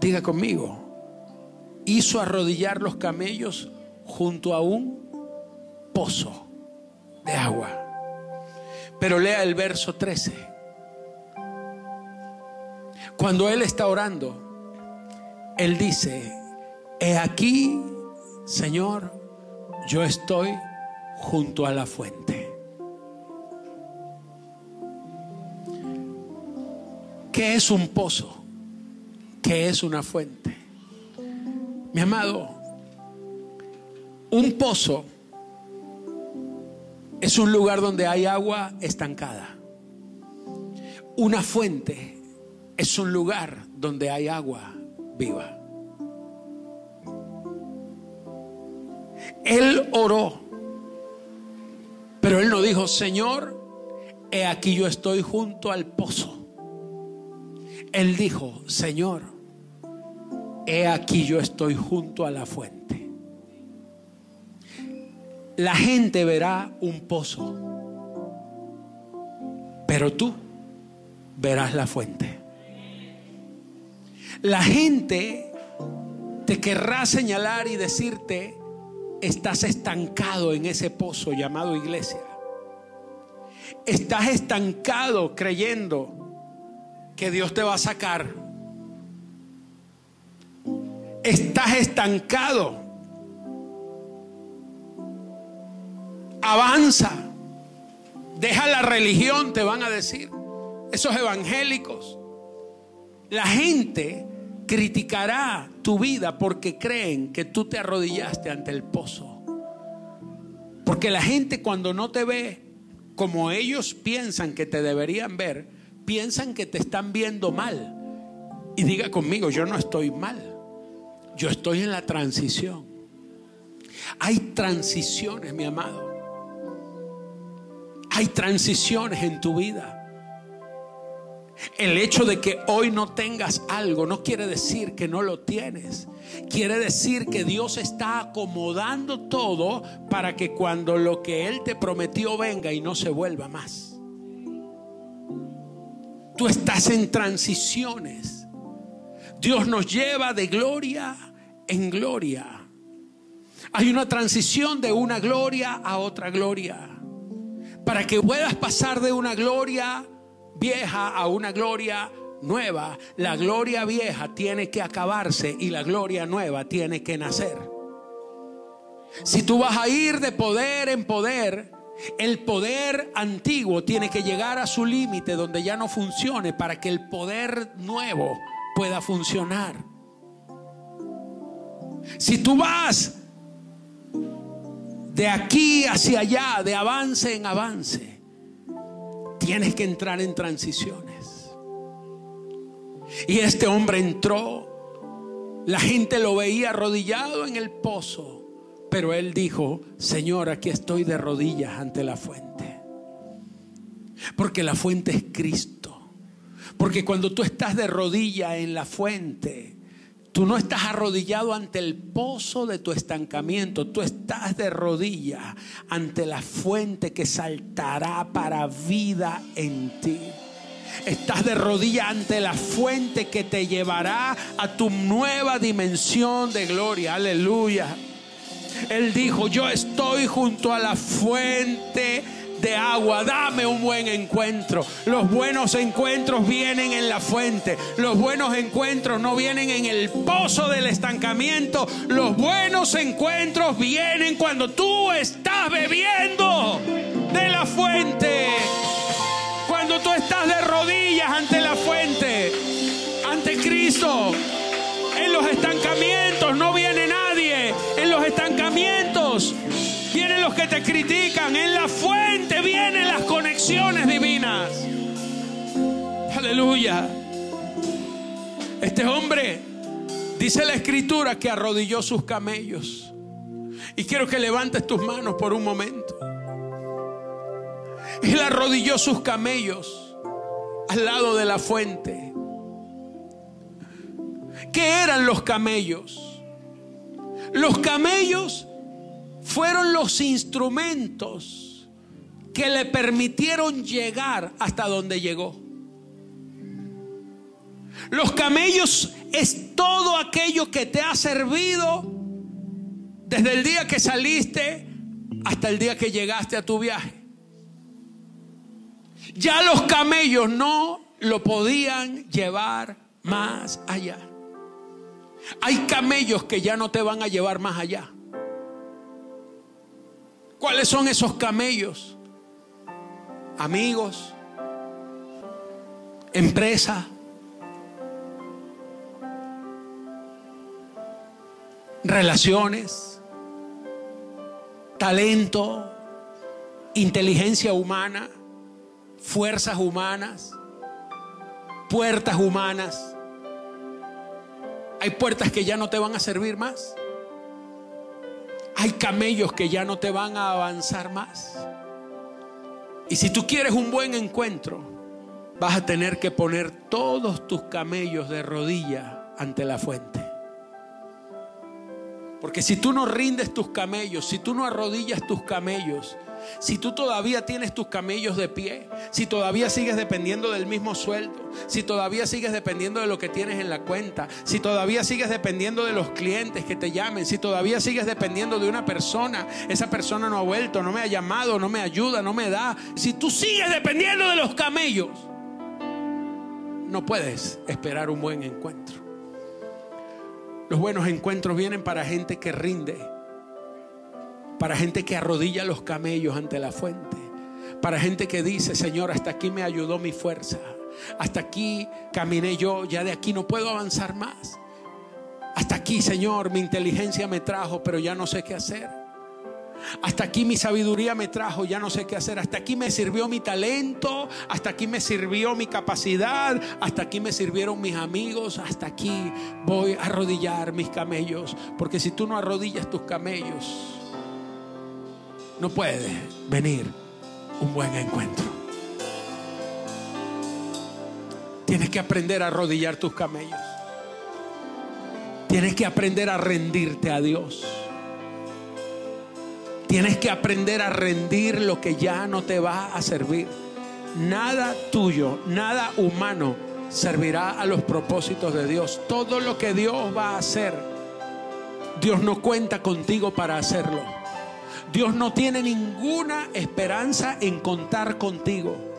Diga conmigo, hizo arrodillar los camellos junto a un pozo de agua. Pero lea el verso 13. Cuando él está orando, él dice, he aquí, Señor, yo estoy junto a la fuente. ¿Qué es un pozo? ¿Qué es una fuente? Mi amado, un pozo es un lugar donde hay agua estancada. Una fuente es un lugar donde hay agua viva. Él oró, dijo, Señor, he aquí yo estoy junto al pozo. Él dijo, Señor, he aquí yo estoy junto a la fuente. La gente verá un pozo, pero tú verás la fuente. La gente te querrá señalar y decirte, estás estancado en ese pozo llamado iglesia. Estás estancado creyendo que Dios te va a sacar. Estás estancado. Avanza. Deja la religión, te van a decir. Esos evangélicos. La gente criticará tu vida porque creen que tú te arrodillaste ante el pozo. Porque la gente cuando no te ve como ellos piensan que te deberían ver, piensan que te están viendo mal. Y diga conmigo, yo no estoy mal. Yo estoy en la transición. Hay transiciones, mi amado. Hay transiciones en tu vida. El hecho de que hoy no tengas algo no quiere decir que no lo tienes. Quiere decir que Dios está acomodando todo para que cuando lo que Él te prometió venga y no se vuelva más. Tú estás en transiciones. Dios nos lleva de gloria en gloria. Hay una transición de una gloria a otra gloria. Para que puedas pasar de una gloria vieja a una gloria nueva, la gloria vieja tiene que acabarse y la gloria nueva tiene que nacer. Si tú vas a ir de poder en poder, el poder antiguo tiene que llegar a su límite donde ya no funcione para que el poder nuevo pueda funcionar. Si tú vas de aquí hacia allá, de avance en avance, Tienes que entrar en transiciones. Y este hombre entró. La gente lo veía arrodillado en el pozo. Pero él dijo, Señor, aquí estoy de rodillas ante la fuente. Porque la fuente es Cristo. Porque cuando tú estás de rodilla en la fuente, Tú no estás arrodillado ante el pozo de tu estancamiento, tú estás de rodilla ante la fuente que saltará para vida en ti. Estás de rodilla ante la fuente que te llevará a tu nueva dimensión de gloria. Aleluya. Él dijo, yo estoy junto a la fuente de agua. Dame un buen encuentro. Los buenos encuentros vienen en la fuente. Los buenos encuentros no vienen en el pozo del estancamiento. Los buenos encuentros vienen cuando tú estás bebiendo de la fuente. Cuando tú estás de rodillas ante la fuente, ante Cristo. En los estancamientos no viene nadie. En los estancamientos vienen los que te critican. En la fuente vienen las conexiones divinas. Aleluya. Este hombre dice la escritura que arrodilló sus camellos. Y quiero que levantes tus manos por un momento. Él arrodilló sus camellos al lado de la fuente. ¿Qué eran los camellos? Los camellos fueron los instrumentos que le permitieron llegar hasta donde llegó. Los camellos es todo aquello que te ha servido desde el día que saliste hasta el día que llegaste a tu viaje. Ya los camellos no lo podían llevar más allá. Hay camellos que ya no te van a llevar más allá. ¿Cuáles son esos camellos? Amigos, empresa, relaciones, talento, inteligencia humana, fuerzas humanas, puertas humanas. Hay puertas que ya no te van a servir más. Hay camellos que ya no te van a avanzar más. Y si tú quieres un buen encuentro, vas a tener que poner todos tus camellos de rodilla ante la fuente. Porque si tú no rindes tus camellos, si tú no arrodillas tus camellos, si tú todavía tienes tus camellos de pie, si todavía sigues dependiendo del mismo sueldo, si todavía sigues dependiendo de lo que tienes en la cuenta, si todavía sigues dependiendo de los clientes que te llamen, si todavía sigues dependiendo de una persona, esa persona no ha vuelto, no me ha llamado, no me ayuda, no me da, si tú sigues dependiendo de los camellos, no puedes esperar un buen encuentro. Los buenos encuentros vienen para gente que rinde para gente que arrodilla los camellos ante la fuente, para gente que dice, Señor, hasta aquí me ayudó mi fuerza, hasta aquí caminé yo, ya de aquí no puedo avanzar más. Hasta aquí, Señor, mi inteligencia me trajo, pero ya no sé qué hacer. Hasta aquí mi sabiduría me trajo, ya no sé qué hacer. Hasta aquí me sirvió mi talento, hasta aquí me sirvió mi capacidad, hasta aquí me sirvieron mis amigos, hasta aquí voy a arrodillar mis camellos. Porque si tú no arrodillas tus camellos, no puede venir un buen encuentro. Tienes que aprender a arrodillar tus camellos. Tienes que aprender a rendirte a Dios. Tienes que aprender a rendir lo que ya no te va a servir. Nada tuyo, nada humano servirá a los propósitos de Dios. Todo lo que Dios va a hacer, Dios no cuenta contigo para hacerlo. Dios no tiene ninguna esperanza en contar contigo.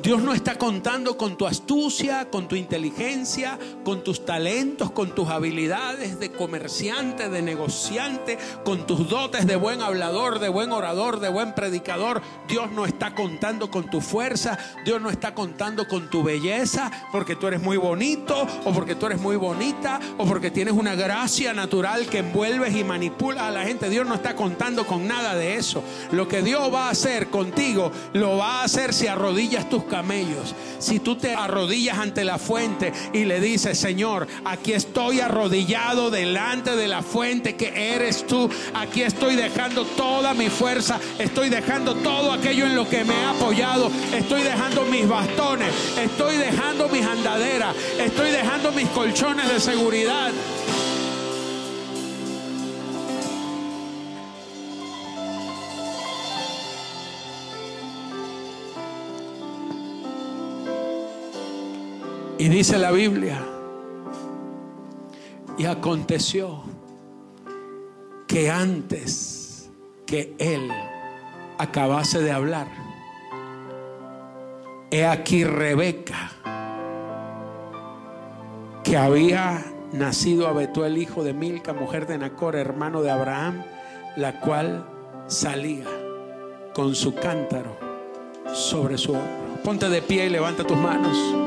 Dios no está contando con tu astucia, con tu inteligencia, con tus talentos, con tus habilidades de comerciante, de negociante, con tus dotes de buen hablador, de buen orador, de buen predicador. Dios no está contando con tu fuerza, Dios no está contando con tu belleza, porque tú eres muy bonito o porque tú eres muy bonita o porque tienes una gracia natural que envuelves y manipulas a la gente. Dios no está contando con nada de eso. Lo que Dios va a hacer contigo, lo va a hacer si arrodillas tus camellos. Si tú te arrodillas ante la fuente y le dices, Señor, aquí estoy arrodillado delante de la fuente que eres tú. Aquí estoy dejando toda mi fuerza. Estoy dejando todo aquello en lo que me he apoyado. Estoy dejando mis bastones. Estoy dejando mis andaderas. Estoy dejando mis colchones de seguridad. Y dice la Biblia, y aconteció que antes que él acabase de hablar, he aquí Rebeca, que había nacido a Betuel, hijo de Milca, mujer de Nacor, hermano de Abraham, la cual salía con su cántaro sobre su hombro. Ponte de pie y levanta tus manos.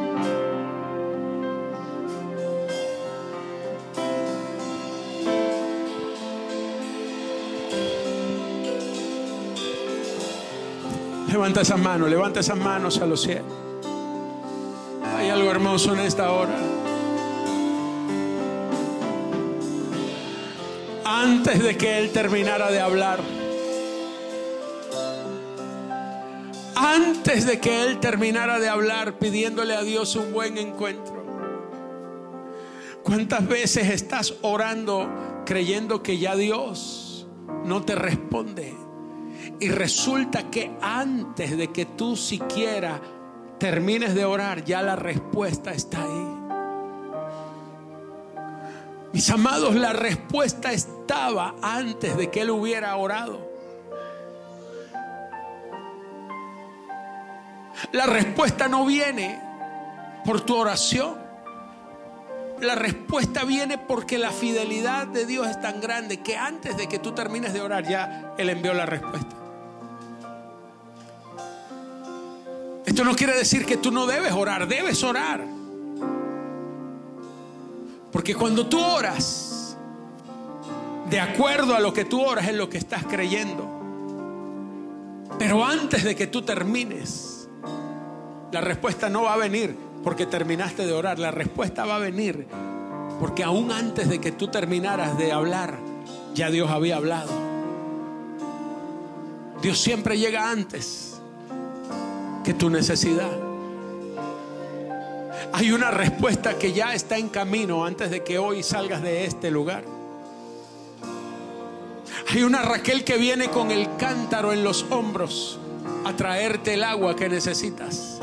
Levanta esas manos, levanta esas manos a los cielos. Hay algo hermoso en esta hora. Antes de que él terminara de hablar, antes de que él terminara de hablar pidiéndole a Dios un buen encuentro. ¿Cuántas veces estás orando creyendo que ya Dios no te responde? Y resulta que antes de que tú siquiera termines de orar, ya la respuesta está ahí. Mis amados, la respuesta estaba antes de que él hubiera orado. La respuesta no viene por tu oración. La respuesta viene porque la fidelidad de Dios es tan grande que antes de que tú termines de orar ya Él envió la respuesta. Esto no quiere decir que tú no debes orar, debes orar. Porque cuando tú oras, de acuerdo a lo que tú oras es lo que estás creyendo. Pero antes de que tú termines, la respuesta no va a venir porque terminaste de orar. La respuesta va a venir porque aún antes de que tú terminaras de hablar, ya Dios había hablado. Dios siempre llega antes que tu necesidad. Hay una respuesta que ya está en camino antes de que hoy salgas de este lugar. Hay una Raquel que viene con el cántaro en los hombros a traerte el agua que necesitas.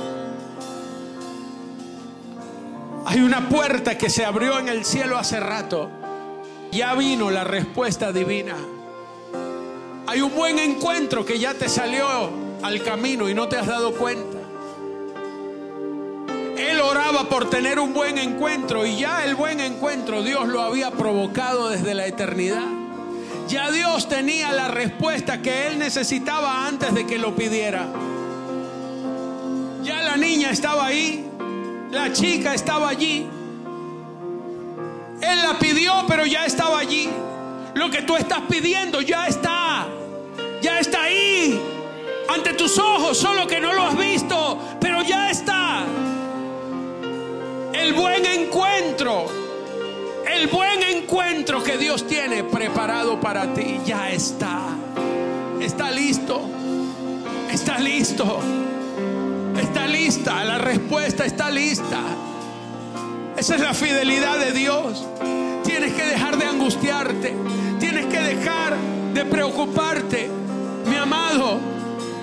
Hay una puerta que se abrió en el cielo hace rato. Ya vino la respuesta divina. Hay un buen encuentro que ya te salió al camino y no te has dado cuenta. Él oraba por tener un buen encuentro y ya el buen encuentro Dios lo había provocado desde la eternidad. Ya Dios tenía la respuesta que él necesitaba antes de que lo pidiera. Ya la niña estaba ahí, la chica estaba allí. Él la pidió, pero ya estaba allí. Lo que tú estás pidiendo ya está. Ya está ahí ante tus ojos, solo que no lo has visto, pero ya está. El buen encuentro, el buen encuentro que Dios tiene preparado para ti, ya está. Está listo, está listo, la respuesta está lista. Esa es la fidelidad de Dios. Tienes que dejar de angustiarte, tienes que dejar de preocuparte, mi amado.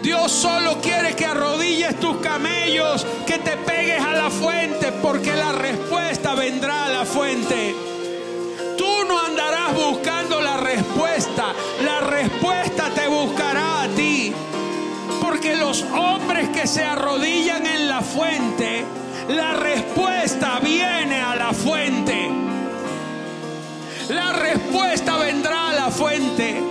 Dios solo quiere que arrodilles tus camellos, que te pegues a la fuente, porque la respuesta vendrá a la fuente. Tú no andarás buscando la respuesta, se arrodillan en la fuente, la respuesta viene a la fuente. La respuesta vendrá a la fuente.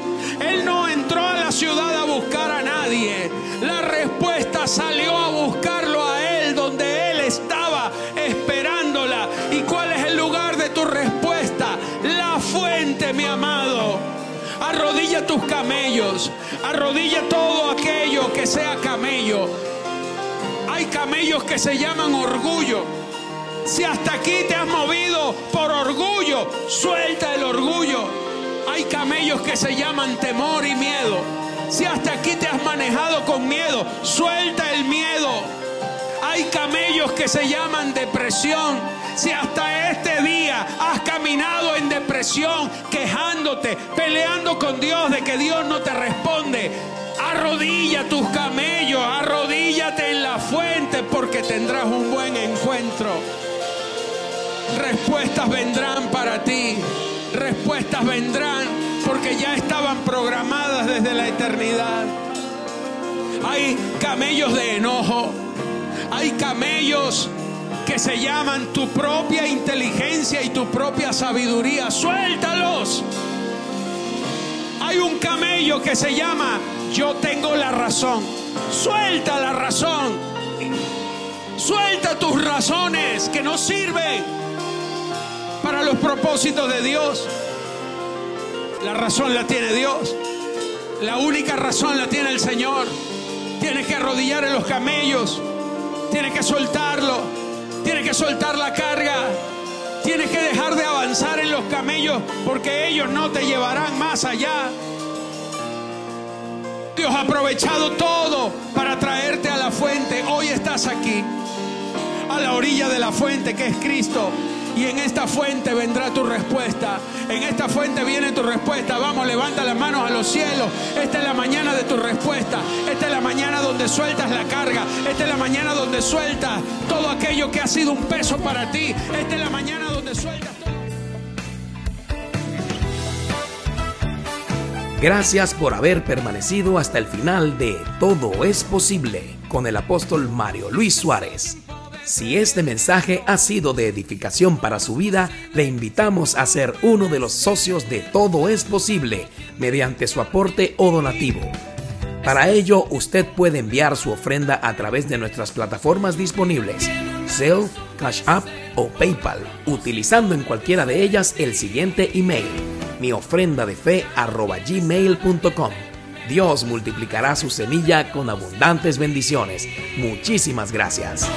Él no entró a la ciudad a buscar a nadie. La respuesta salió a buscarlo a Él donde Él estaba esperándola. ¿Y cuál es el lugar de tu respuesta? La fuente, mi amado. Arrodilla tus camellos. Arrodilla todo aquello que sea camello. Hay camellos que se llaman orgullo. Si hasta aquí te has movido por orgullo, suelta el orgullo hay camellos que se llaman temor y miedo. Si hasta aquí te has manejado con miedo, suelta el miedo. Hay camellos que se llaman depresión. Si hasta este día has caminado en depresión, quejándote, peleando con Dios de que Dios no te responde, arrodilla tus camellos, arrodíllate en la fuente porque tendrás un buen encuentro. Respuestas vendrán para ti respuestas vendrán porque ya estaban programadas desde la eternidad. Hay camellos de enojo, hay camellos que se llaman tu propia inteligencia y tu propia sabiduría. Suéltalos. Hay un camello que se llama yo tengo la razón. Suelta la razón. Suelta tus razones que no sirven para los propósitos de Dios. La razón la tiene Dios. La única razón la tiene el Señor. Tienes que arrodillar en los camellos. Tienes que soltarlo. Tienes que soltar la carga. Tienes que dejar de avanzar en los camellos porque ellos no te llevarán más allá. Dios ha aprovechado todo para traerte a la fuente. Hoy estás aquí, a la orilla de la fuente que es Cristo. Y en esta fuente vendrá tu respuesta. En esta fuente viene tu respuesta. Vamos, levanta las manos a los cielos. Esta es la mañana de tu respuesta. Esta es la mañana donde sueltas la carga. Esta es la mañana donde sueltas todo aquello que ha sido un peso para ti. Esta es la mañana donde sueltas Gracias por haber permanecido hasta el final de Todo es posible con el apóstol Mario Luis Suárez. Si este mensaje ha sido de edificación para su vida, le invitamos a ser uno de los socios de Todo es posible mediante su aporte o donativo. Para ello, usted puede enviar su ofrenda a través de nuestras plataformas disponibles, Zelle, Cash App o PayPal, utilizando en cualquiera de ellas el siguiente email mi ofrenda de fe arroba gmail.com. Dios multiplicará su semilla con abundantes bendiciones. Muchísimas gracias.